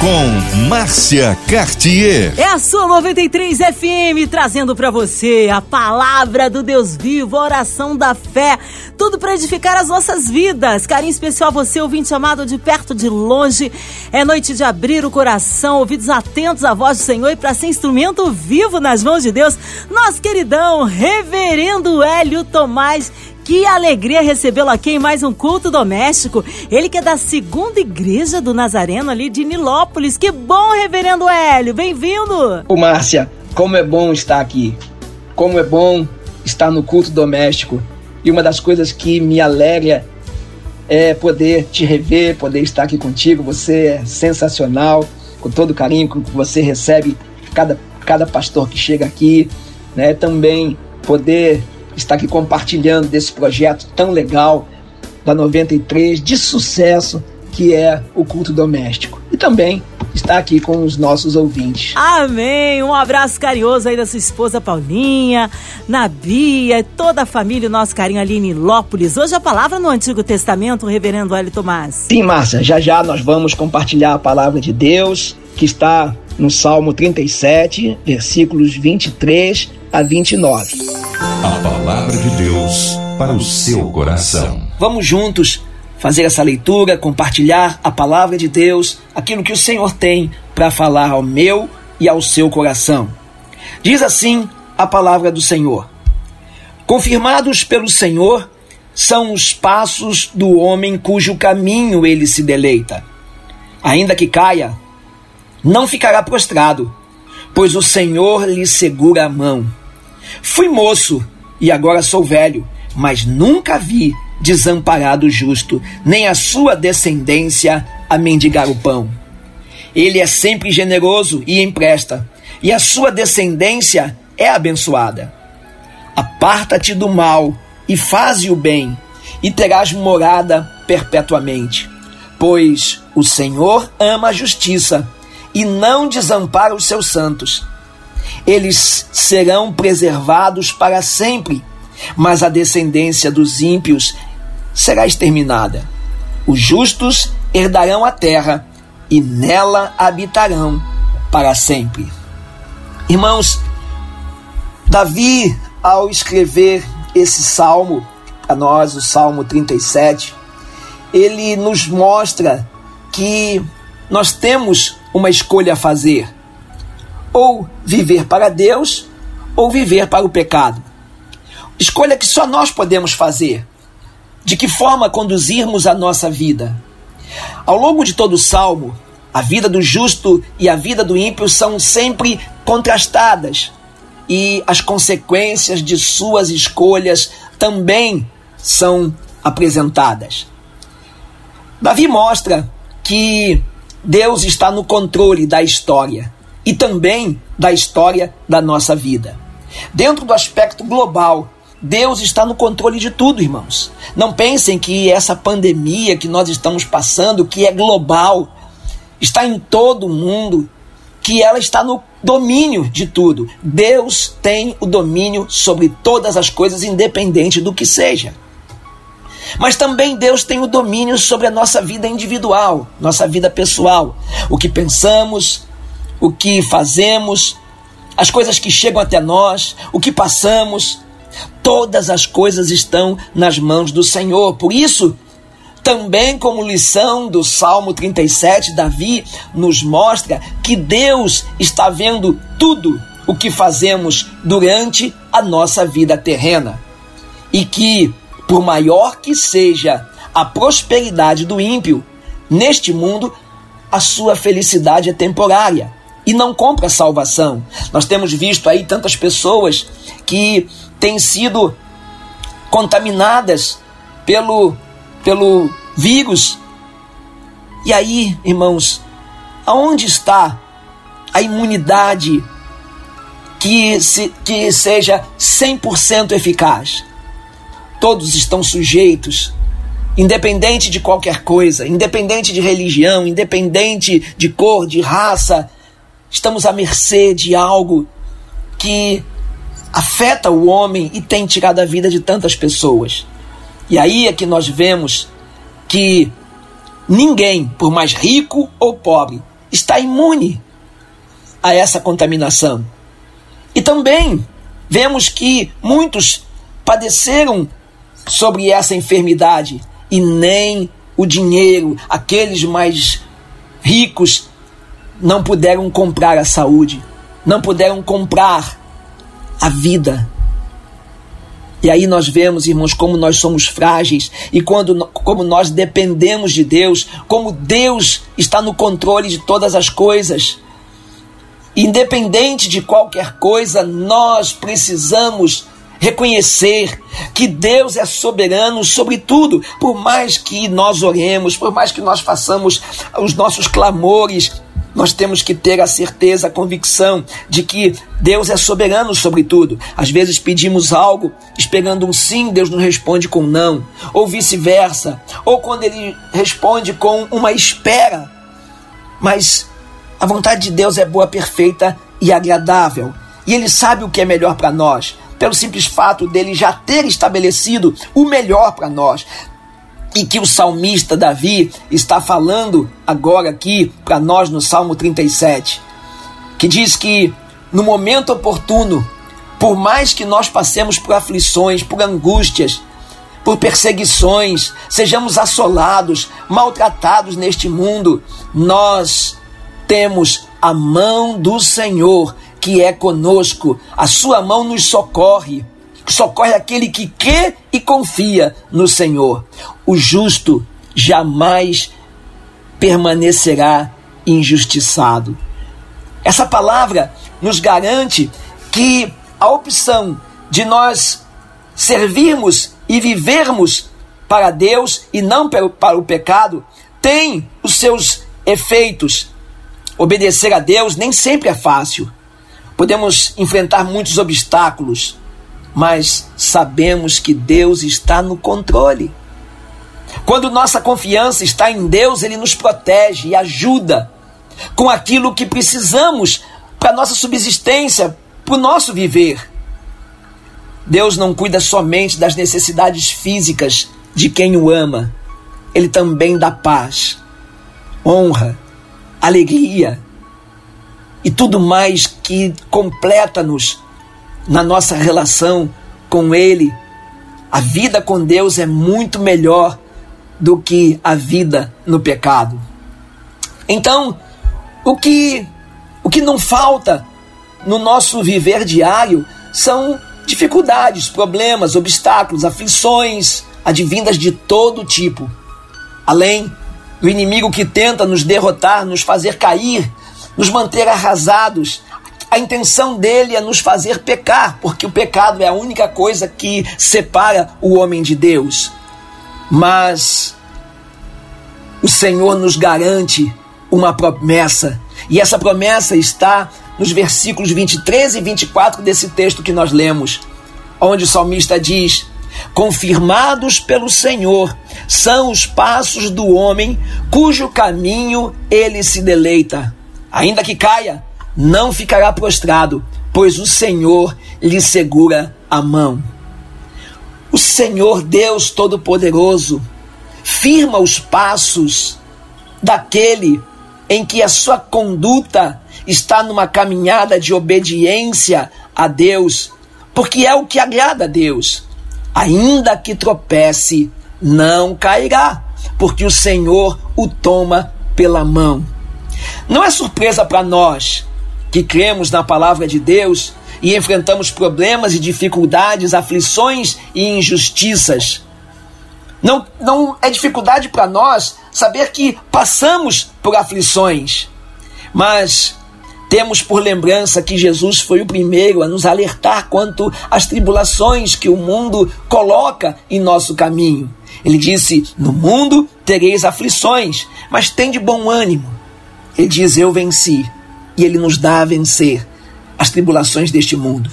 com Márcia Cartier. É a sua 93 FM trazendo para você a palavra do Deus vivo, a oração da fé, tudo para edificar as nossas vidas. Carinho especial a você, ouvinte amado de perto, de longe. É noite de abrir o coração, ouvidos atentos à voz do Senhor e para ser instrumento vivo nas mãos de Deus. Nosso queridão, Reverendo Hélio Tomás que alegria recebê-lo aqui em mais um culto doméstico. Ele que é da segunda igreja do Nazareno ali de Nilópolis. Que bom, reverendo Hélio. Bem-vindo. Ô, Márcia, como é bom estar aqui. Como é bom estar no culto doméstico. E uma das coisas que me alegra é poder te rever, poder estar aqui contigo. Você é sensacional, com todo o carinho que você recebe cada, cada pastor que chega aqui, né? Também poder está aqui compartilhando desse projeto tão legal da 93 de sucesso que é o culto doméstico. E também está aqui com os nossos ouvintes. Amém! Um abraço carinhoso aí da sua esposa Paulinha, na Bia, toda a família, o nosso carinho ali em Lópolis. Hoje a palavra no Antigo Testamento, o reverendo Hélio Tomás. Sim, Márcia, já já nós vamos compartilhar a palavra de Deus, que está no Salmo 37, versículos 23 a 29. A palavra de Deus para o seu coração. Vamos juntos fazer essa leitura, compartilhar a palavra de Deus, aquilo que o Senhor tem para falar ao meu e ao seu coração. Diz assim a palavra do Senhor: Confirmados pelo Senhor são os passos do homem cujo caminho ele se deleita. Ainda que caia, não ficará prostrado, pois o Senhor lhe segura a mão. Fui moço e agora sou velho, mas nunca vi desamparado o justo, nem a sua descendência a mendigar o pão. Ele é sempre generoso e empresta, e a sua descendência é abençoada. Aparta-te do mal e faze o bem, e terás morada perpetuamente. Pois o Senhor ama a justiça e não desampara os seus santos eles serão preservados para sempre, mas a descendência dos ímpios será exterminada. Os justos herdarão a terra e nela habitarão para sempre. Irmãos, Davi, ao escrever esse salmo, a nós, o Salmo 37, ele nos mostra que nós temos uma escolha a fazer ou viver para Deus ou viver para o pecado. Escolha que só nós podemos fazer. De que forma conduzirmos a nossa vida? Ao longo de todo o salmo, a vida do justo e a vida do ímpio são sempre contrastadas e as consequências de suas escolhas também são apresentadas. Davi mostra que Deus está no controle da história e também da história da nossa vida. Dentro do aspecto global, Deus está no controle de tudo, irmãos. Não pensem que essa pandemia que nós estamos passando, que é global, está em todo o mundo, que ela está no domínio de tudo. Deus tem o domínio sobre todas as coisas, independente do que seja. Mas também Deus tem o domínio sobre a nossa vida individual, nossa vida pessoal. O que pensamos, o que fazemos, as coisas que chegam até nós, o que passamos, todas as coisas estão nas mãos do Senhor. Por isso, também como lição do Salmo 37, Davi nos mostra que Deus está vendo tudo o que fazemos durante a nossa vida terrena. E que, por maior que seja a prosperidade do ímpio, neste mundo, a sua felicidade é temporária e não compra salvação. Nós temos visto aí tantas pessoas que têm sido contaminadas pelo, pelo vírus. E aí, irmãos, aonde está a imunidade que, se, que seja 100% eficaz? Todos estão sujeitos independente de qualquer coisa, independente de religião, independente de cor, de raça, Estamos à mercê de algo que afeta o homem e tem tirado a vida de tantas pessoas. E aí é que nós vemos que ninguém, por mais rico ou pobre, está imune a essa contaminação. E também vemos que muitos padeceram sobre essa enfermidade e nem o dinheiro, aqueles mais ricos, não puderam comprar a saúde, não puderam comprar a vida. E aí nós vemos, irmãos, como nós somos frágeis e quando, como nós dependemos de Deus, como Deus está no controle de todas as coisas. Independente de qualquer coisa, nós precisamos reconhecer que Deus é soberano sobre tudo, por mais que nós oremos, por mais que nós façamos os nossos clamores, nós temos que ter a certeza, a convicção de que Deus é soberano sobre tudo. Às vezes pedimos algo esperando um sim, Deus nos responde com não, ou vice-versa, ou quando ele responde com uma espera. Mas a vontade de Deus é boa, perfeita e agradável, e ele sabe o que é melhor para nós. Pelo simples fato dele já ter estabelecido o melhor para nós e que o salmista Davi está falando agora aqui para nós no Salmo 37, que diz que no momento oportuno, por mais que nós passemos por aflições, por angústias, por perseguições, sejamos assolados, maltratados neste mundo, nós temos a mão do Senhor que é conosco, a sua mão nos socorre socorre aquele que crê e confia no Senhor. O justo jamais permanecerá injustiçado. Essa palavra nos garante que a opção de nós servirmos e vivermos para Deus e não para o pecado tem os seus efeitos. Obedecer a Deus nem sempre é fácil. Podemos enfrentar muitos obstáculos, mas sabemos que Deus está no controle. Quando nossa confiança está em Deus, Ele nos protege e ajuda com aquilo que precisamos para nossa subsistência, para o nosso viver. Deus não cuida somente das necessidades físicas de quem o ama, Ele também dá paz, honra, alegria e tudo mais que completa-nos na nossa relação com Ele. A vida com Deus é muito melhor do que a vida no pecado. Então, o que o que não falta no nosso viver diário são dificuldades, problemas, obstáculos, aflições, advindas de todo tipo. Além do inimigo que tenta nos derrotar, nos fazer cair, nos manter arrasados, a intenção dele é nos fazer pecar, porque o pecado é a única coisa que separa o homem de Deus. Mas o Senhor nos garante uma promessa, e essa promessa está nos versículos 23 e 24 desse texto que nós lemos, onde o salmista diz: Confirmados pelo Senhor são os passos do homem cujo caminho ele se deleita. Ainda que caia, não ficará prostrado, pois o Senhor lhe segura a mão. O Senhor Deus Todo-Poderoso firma os passos daquele em que a sua conduta está numa caminhada de obediência a Deus, porque é o que agrada a Deus. Ainda que tropece, não cairá, porque o Senhor o toma pela mão. Não é surpresa para nós que cremos na palavra de Deus e enfrentamos problemas e dificuldades, aflições e injustiças. Não, não é dificuldade para nós saber que passamos por aflições, mas temos por lembrança que Jesus foi o primeiro a nos alertar quanto às tribulações que o mundo coloca em nosso caminho. Ele disse: No mundo tereis aflições, mas tem de bom ânimo. Ele diz: Eu venci e Ele nos dá a vencer as tribulações deste mundo.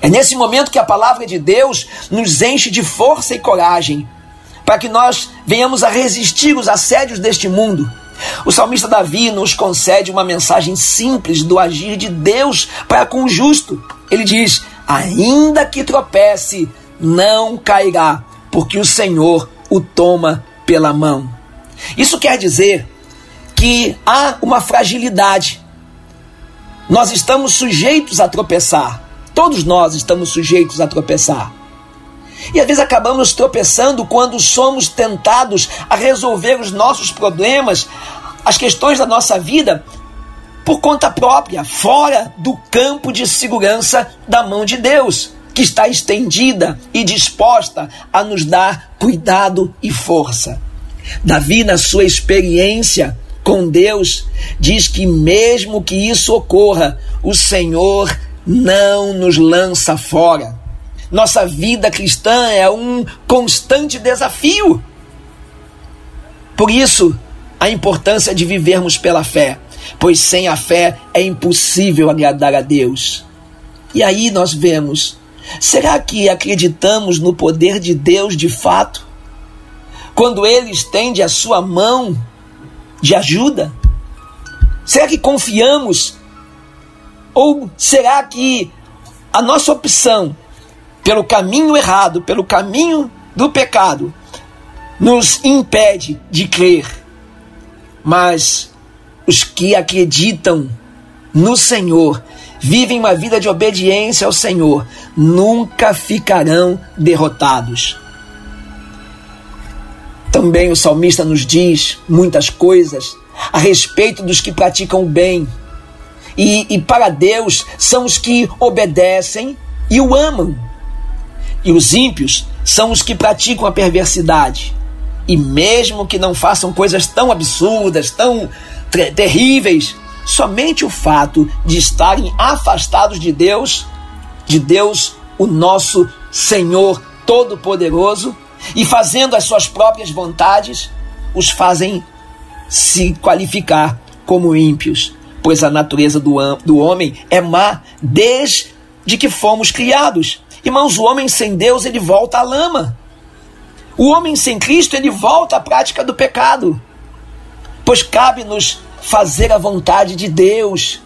É nesse momento que a palavra de Deus nos enche de força e coragem para que nós venhamos a resistir os assédios deste mundo O salmista Davi nos concede uma mensagem simples do agir de Deus para com o justo. Ele diz: Ainda que tropece, não cairá, porque o Senhor o toma pela mão. Isso quer dizer que há uma fragilidade. Nós estamos sujeitos a tropeçar. Todos nós estamos sujeitos a tropeçar. E às vezes acabamos tropeçando quando somos tentados a resolver os nossos problemas, as questões da nossa vida, por conta própria, fora do campo de segurança da mão de Deus, que está estendida e disposta a nos dar cuidado e força. Davi, na sua experiência com Deus, diz que mesmo que isso ocorra, o Senhor não nos lança fora. Nossa vida cristã é um constante desafio. Por isso, a importância de vivermos pela fé, pois sem a fé é impossível agradar a Deus. E aí nós vemos: será que acreditamos no poder de Deus de fato? Quando Ele estende a sua mão de ajuda? Será que confiamos? Ou será que a nossa opção pelo caminho errado, pelo caminho do pecado, nos impede de crer. Mas os que acreditam no Senhor, vivem uma vida de obediência ao Senhor, nunca ficarão derrotados. Também o salmista nos diz muitas coisas a respeito dos que praticam o bem. E, e para Deus são os que obedecem e o amam. E os ímpios são os que praticam a perversidade. E mesmo que não façam coisas tão absurdas, tão terríveis, somente o fato de estarem afastados de Deus, de Deus, o nosso Senhor Todo-Poderoso, e fazendo as suas próprias vontades, os fazem se qualificar como ímpios, pois a natureza do, do homem é má desde que fomos criados. Irmãos, o homem sem Deus, ele volta à lama. O homem sem Cristo, ele volta à prática do pecado. Pois cabe-nos fazer a vontade de Deus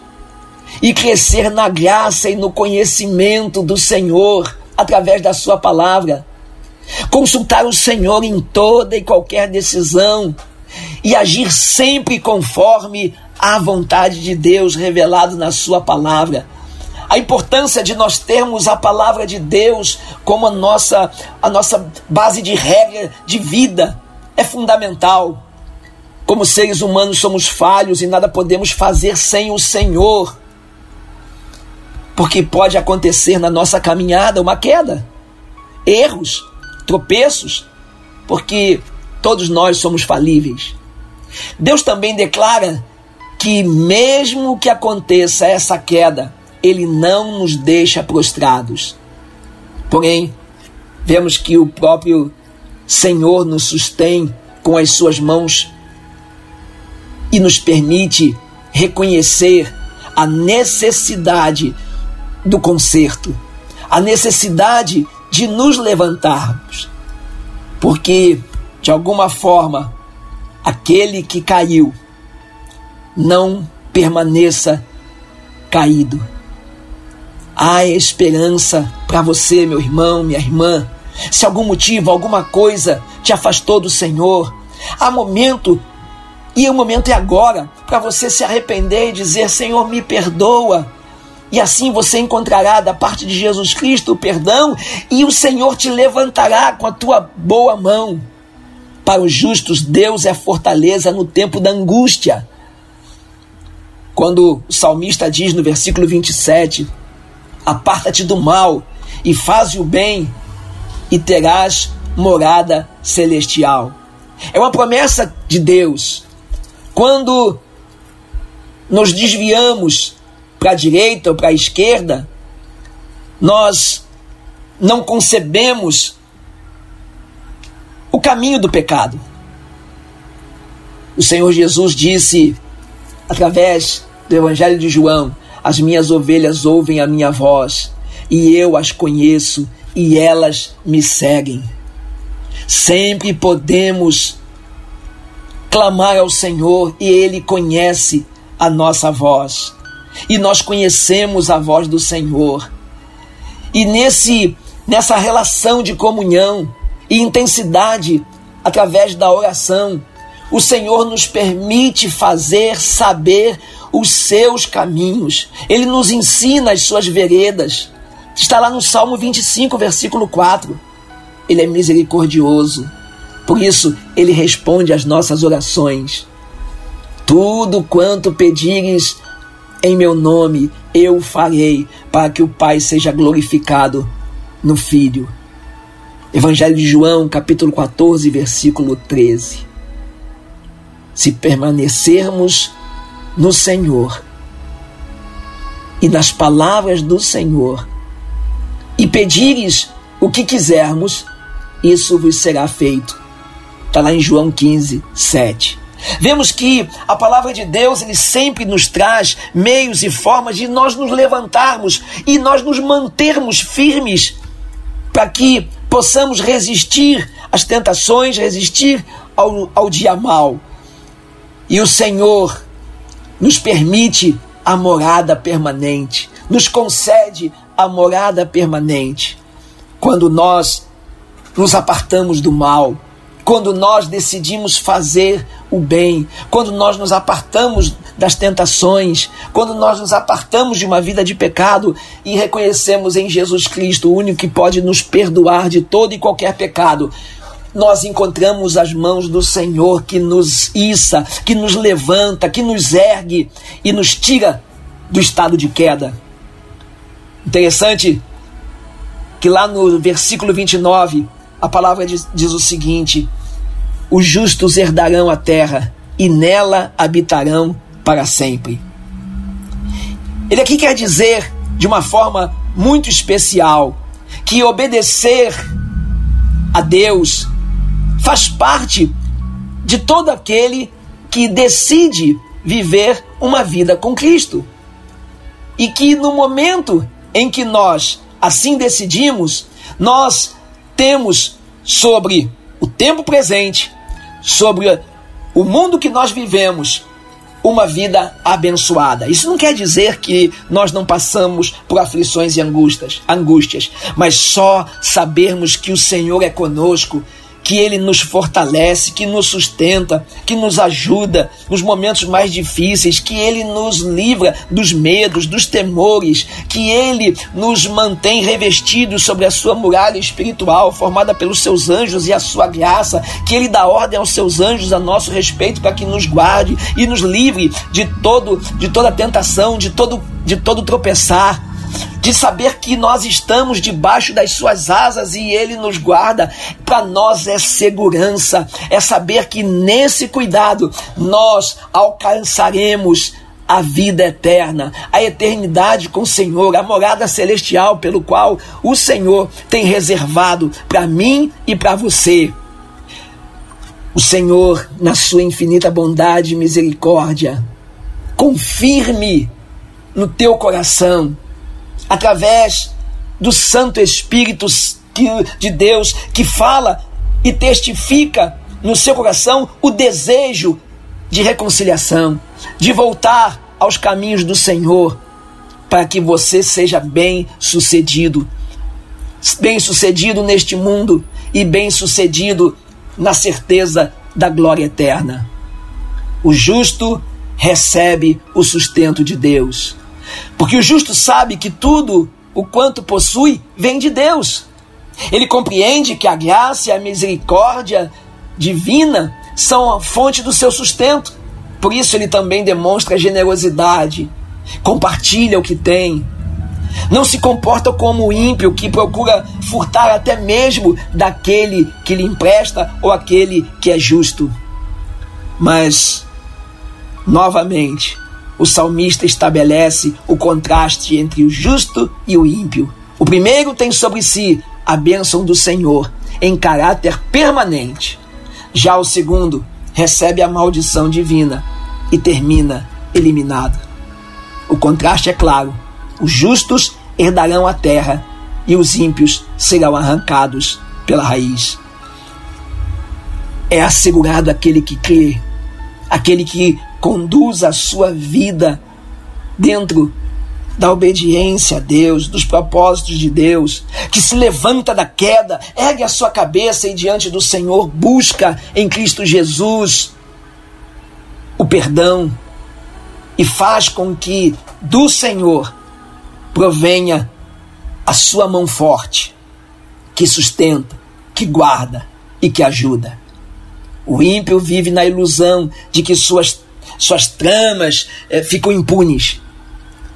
e crescer na graça e no conhecimento do Senhor através da Sua palavra. Consultar o Senhor em toda e qualquer decisão e agir sempre conforme a vontade de Deus revelado na Sua palavra a importância de nós termos a palavra de Deus como a nossa, a nossa base de regra de vida é fundamental. Como seres humanos somos falhos e nada podemos fazer sem o Senhor. Porque pode acontecer na nossa caminhada uma queda, erros, tropeços, porque todos nós somos falíveis. Deus também declara que, mesmo que aconteça essa queda, ele não nos deixa prostrados. Porém, vemos que o próprio Senhor nos sustém com as suas mãos e nos permite reconhecer a necessidade do conserto, a necessidade de nos levantarmos. Porque, de alguma forma, aquele que caiu não permaneça caído. Há esperança para você, meu irmão, minha irmã. Se algum motivo, alguma coisa te afastou do Senhor, há momento, e o momento é agora, para você se arrepender e dizer: Senhor, me perdoa. E assim você encontrará da parte de Jesus Cristo o perdão, e o Senhor te levantará com a tua boa mão. Para os justos, Deus é fortaleza no tempo da angústia. Quando o salmista diz no versículo 27, Aparta-te do mal e faz o bem, e terás morada celestial. É uma promessa de Deus. Quando nos desviamos para a direita ou para a esquerda, nós não concebemos o caminho do pecado. O Senhor Jesus disse, através do Evangelho de João, as minhas ovelhas ouvem a minha voz, e eu as conheço, e elas me seguem. Sempre podemos clamar ao Senhor e Ele conhece a nossa voz. E nós conhecemos a voz do Senhor. E nesse nessa relação de comunhão e intensidade através da oração, o Senhor nos permite fazer saber os seus caminhos. Ele nos ensina as suas veredas. Está lá no Salmo 25, versículo 4. Ele é misericordioso. Por isso, ele responde às nossas orações. Tudo quanto pedires em meu nome, eu farei, para que o Pai seja glorificado no Filho. Evangelho de João, capítulo 14, versículo 13. Se permanecermos no Senhor e nas palavras do Senhor, e pedires o que quisermos, isso vos será feito. Está lá em João 15, 7. Vemos que a palavra de Deus ele sempre nos traz meios e formas de nós nos levantarmos e nós nos mantermos firmes para que possamos resistir às tentações, resistir ao, ao dia mal. E o Senhor nos permite a morada permanente, nos concede a morada permanente. Quando nós nos apartamos do mal, quando nós decidimos fazer o bem, quando nós nos apartamos das tentações, quando nós nos apartamos de uma vida de pecado e reconhecemos em Jesus Cristo o único que pode nos perdoar de todo e qualquer pecado, nós encontramos as mãos do Senhor que nos issa, que nos levanta, que nos ergue e nos tira do estado de queda. Interessante que lá no versículo 29 a palavra diz, diz o seguinte: os justos herdarão a terra e nela habitarão para sempre. Ele aqui quer dizer, de uma forma muito especial, que obedecer a Deus faz parte de todo aquele que decide viver uma vida com Cristo. E que no momento em que nós assim decidimos, nós temos sobre o tempo presente, sobre o mundo que nós vivemos, uma vida abençoada. Isso não quer dizer que nós não passamos por aflições e angústias, angústias, mas só sabermos que o Senhor é conosco que Ele nos fortalece, que nos sustenta, que nos ajuda nos momentos mais difíceis, que Ele nos livra dos medos, dos temores, que Ele nos mantém revestidos sobre a sua muralha espiritual, formada pelos seus anjos e a sua graça, que Ele dá ordem aos seus anjos a nosso respeito para que nos guarde e nos livre de todo de toda tentação, de todo de todo tropeçar de saber que nós estamos debaixo das suas asas e ele nos guarda, para nós é segurança, é saber que nesse cuidado nós alcançaremos a vida eterna, a eternidade com o Senhor, a morada celestial pelo qual o Senhor tem reservado para mim e para você. O Senhor, na sua infinita bondade e misericórdia, confirme no teu coração através do Santo Espírito de Deus que fala e testifica no seu coração o desejo de reconciliação, de voltar aos caminhos do Senhor, para que você seja bem sucedido. Bem sucedido neste mundo e bem sucedido na certeza da glória eterna. O justo recebe o sustento de Deus. Porque o justo sabe que tudo o quanto possui vem de Deus. Ele compreende que a graça e a misericórdia divina são a fonte do seu sustento. Por isso ele também demonstra generosidade, compartilha o que tem. Não se comporta como o ímpio que procura furtar até mesmo daquele que lhe empresta ou aquele que é justo. Mas, novamente, o salmista estabelece o contraste entre o justo e o ímpio. O primeiro tem sobre si a bênção do Senhor em caráter permanente. Já o segundo recebe a maldição divina e termina eliminado. O contraste é claro: os justos herdarão a terra e os ímpios serão arrancados pela raiz. É assegurado aquele que crê aquele que conduz a sua vida dentro da obediência a Deus, dos propósitos de Deus, que se levanta da queda, ergue a sua cabeça e diante do Senhor busca em Cristo Jesus o perdão e faz com que do Senhor provenha a sua mão forte, que sustenta, que guarda e que ajuda. O ímpio vive na ilusão de que suas, suas tramas eh, ficam impunes.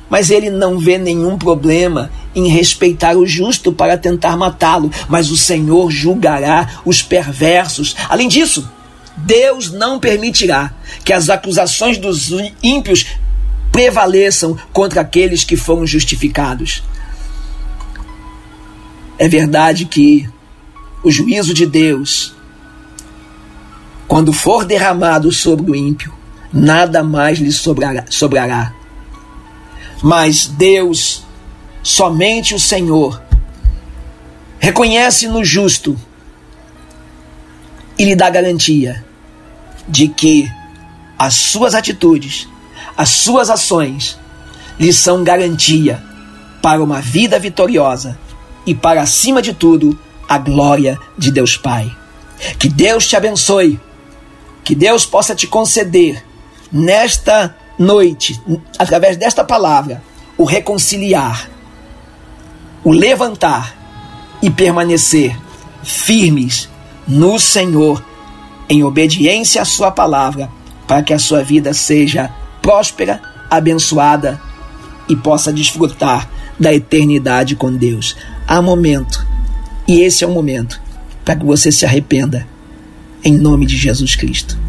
Mas ele não vê nenhum problema em respeitar o justo para tentar matá-lo, mas o Senhor julgará os perversos. Além disso, Deus não permitirá que as acusações dos ímpios prevaleçam contra aqueles que foram justificados. É verdade que o juízo de Deus, quando for derramado sobre o ímpio, nada mais lhe sobrará. Mas Deus, somente o Senhor, reconhece no justo e lhe dá garantia de que as suas atitudes, as suas ações, lhe são garantia para uma vida vitoriosa e para, acima de tudo, a glória de Deus Pai. Que Deus te abençoe, que Deus possa te conceder nesta noite, através desta palavra, o reconciliar, o levantar e permanecer firmes no Senhor, em obediência à Sua palavra, para que a sua vida seja próspera, abençoada e possa desfrutar da eternidade com Deus. Há momento, e esse é o momento, para que você se arrependa, em nome de Jesus Cristo.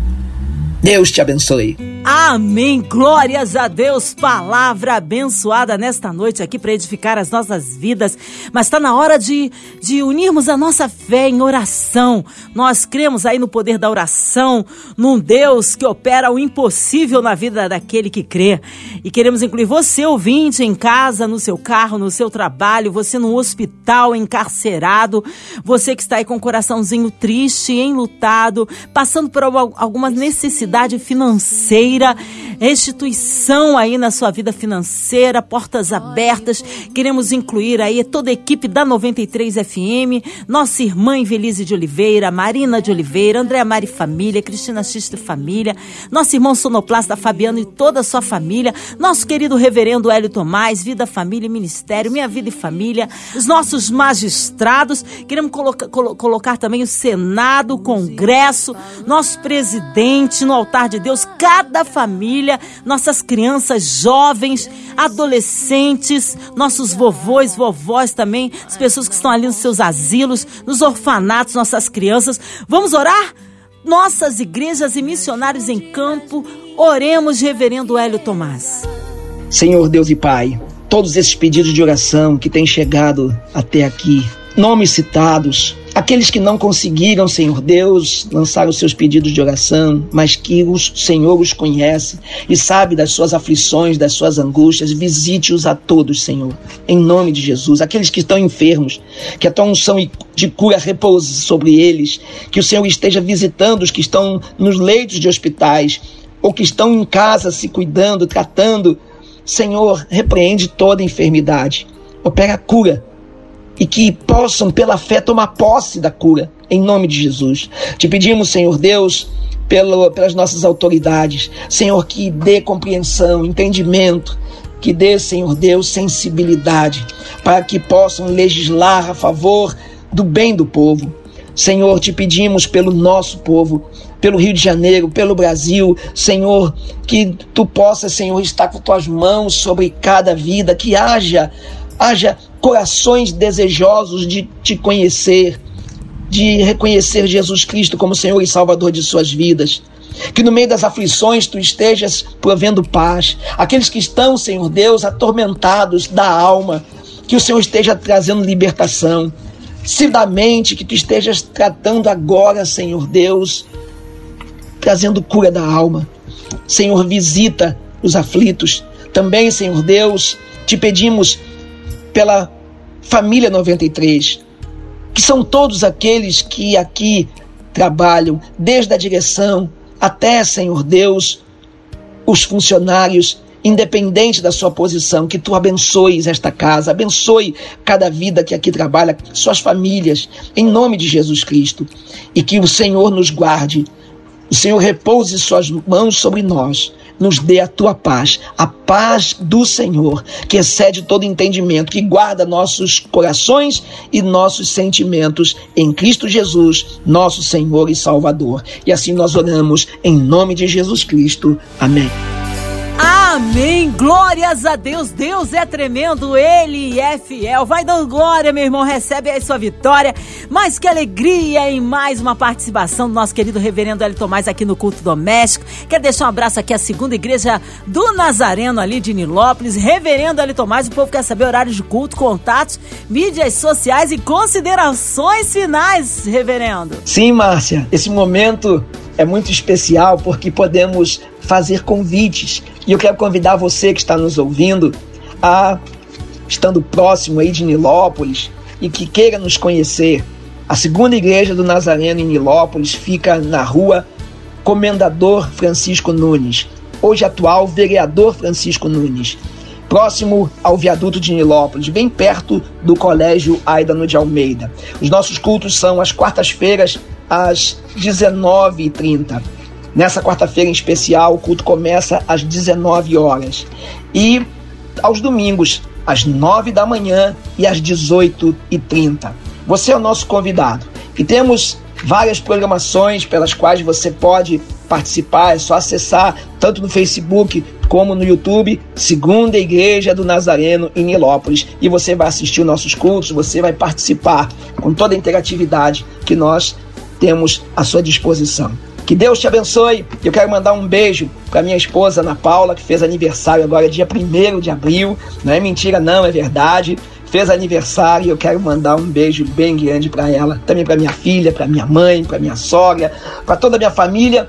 Deus te abençoe. Amém. Glórias a Deus. Palavra abençoada nesta noite aqui para edificar as nossas vidas. Mas está na hora de, de unirmos a nossa fé em oração. Nós cremos aí no poder da oração, num Deus que opera o impossível na vida daquele que crê. E queremos incluir você, ouvinte, em casa, no seu carro, no seu trabalho, você no hospital, encarcerado, você que está aí com o coraçãozinho triste, enlutado, passando por alguma necessidade financeira restituição aí na sua vida financeira, portas abertas. Queremos incluir aí toda a equipe da 93 FM, nossa irmã Invelise de Oliveira, Marina de Oliveira, Andréa Mari Família, Cristina Xista Família, nosso irmão sonoplasta Fabiano e toda a sua família, nosso querido reverendo Hélio Tomás, Vida, Família e Ministério, Minha Vida e Família, os nossos magistrados, queremos colocar, colo colocar também o Senado, o Congresso, nosso presidente no altar de Deus, cada da família, nossas crianças, jovens, adolescentes, nossos vovôs, vovós também, as pessoas que estão ali nos seus asilos, nos orfanatos, nossas crianças. Vamos orar? Nossas igrejas e missionários em campo, oremos, Reverendo Hélio Tomás. Senhor Deus e Pai, todos esses pedidos de oração que têm chegado até aqui, nomes citados, Aqueles que não conseguiram, Senhor Deus, lançar os seus pedidos de oração, mas que o Senhor os conhece e sabe das suas aflições, das suas angústias, visite-os a todos, Senhor, em nome de Jesus. Aqueles que estão enfermos, que a tua unção de cura repouse sobre eles, que o Senhor esteja visitando os que estão nos leitos de hospitais ou que estão em casa se cuidando, tratando. Senhor, repreende toda enfermidade, opera cura e que possam, pela fé, tomar posse da cura, em nome de Jesus. Te pedimos, Senhor Deus, pelo, pelas nossas autoridades, Senhor, que dê compreensão, entendimento, que dê, Senhor Deus, sensibilidade, para que possam legislar a favor do bem do povo. Senhor, te pedimos pelo nosso povo, pelo Rio de Janeiro, pelo Brasil, Senhor, que tu possas, Senhor, estar com tuas mãos sobre cada vida, que haja haja corações desejosos de te conhecer, de reconhecer Jesus Cristo como Senhor e Salvador de suas vidas. Que no meio das aflições tu estejas provendo paz. Aqueles que estão, Senhor Deus, atormentados da alma, que o Senhor esteja trazendo libertação. Se da mente, que tu estejas tratando agora, Senhor Deus, trazendo cura da alma. Senhor, visita os aflitos. Também, Senhor Deus, te pedimos pela família 93, que são todos aqueles que aqui trabalham, desde a direção até, Senhor Deus, os funcionários independente da sua posição, que tu abençoes esta casa, abençoe cada vida que aqui trabalha, suas famílias, em nome de Jesus Cristo, e que o Senhor nos guarde, o Senhor repouse suas mãos sobre nós, nos dê a tua paz, a paz do Senhor, que excede todo entendimento, que guarda nossos corações e nossos sentimentos em Cristo Jesus, nosso Senhor e Salvador. E assim nós oramos em nome de Jesus Cristo. Amém. Amém. Glórias a Deus. Deus é tremendo, Ele é fiel. Vai dando glória, meu irmão. Recebe aí sua vitória. Mas que alegria em mais uma participação do nosso querido reverendo Hélio Tomás aqui no culto doméstico. Quero deixar um abraço aqui à segunda igreja do Nazareno ali de Nilópolis. Reverendo Hélio Tomás, o povo quer saber horários de culto, contatos, mídias sociais e considerações finais, reverendo. Sim, Márcia. Esse momento é muito especial porque podemos fazer convites. E eu quero convidar você que está nos ouvindo a, estando próximo aí de Nilópolis e que queira nos conhecer, a segunda igreja do Nazareno em Nilópolis fica na rua Comendador Francisco Nunes, hoje atual vereador Francisco Nunes, próximo ao viaduto de Nilópolis, bem perto do Colégio Aidano de Almeida. Os nossos cultos são às quartas-feiras, às 19h30. Nessa quarta-feira em especial, o culto começa às 19 horas. E aos domingos, às 9 da manhã e às 18h30. Você é o nosso convidado. E temos várias programações pelas quais você pode participar. É só acessar tanto no Facebook como no YouTube, Segunda Igreja do Nazareno em Nilópolis. E você vai assistir os nossos cultos, você vai participar com toda a interatividade que nós temos à sua disposição. Que Deus te abençoe. Eu quero mandar um beijo para minha esposa Ana Paula, que fez aniversário agora dia 1 de abril. Não é mentira, não, é verdade. Fez aniversário e eu quero mandar um beijo bem grande para ela, também para minha filha, para minha mãe, para minha sogra, para toda a minha família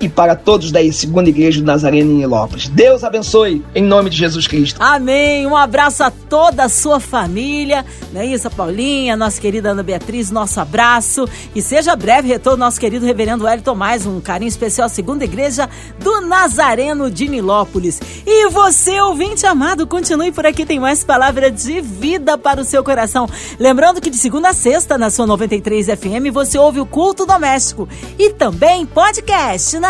e para todos da Segunda Igreja do Nazareno em Lopes. Deus abençoe, em nome de Jesus Cristo. Amém. Um abraço a toda a sua família. Não é isso, Paulinha, nossa querida Ana Beatriz, nosso abraço. E seja breve retorno nosso querido reverendo Hélio Tomás, um carinho especial à Segunda Igreja do Nazareno de Nilópolis. E você, ouvinte amado, continue por aqui, tem mais palavra de vida para o seu coração. Lembrando que de segunda a sexta, na sua 93 FM, você ouve o culto doméstico e também podcast na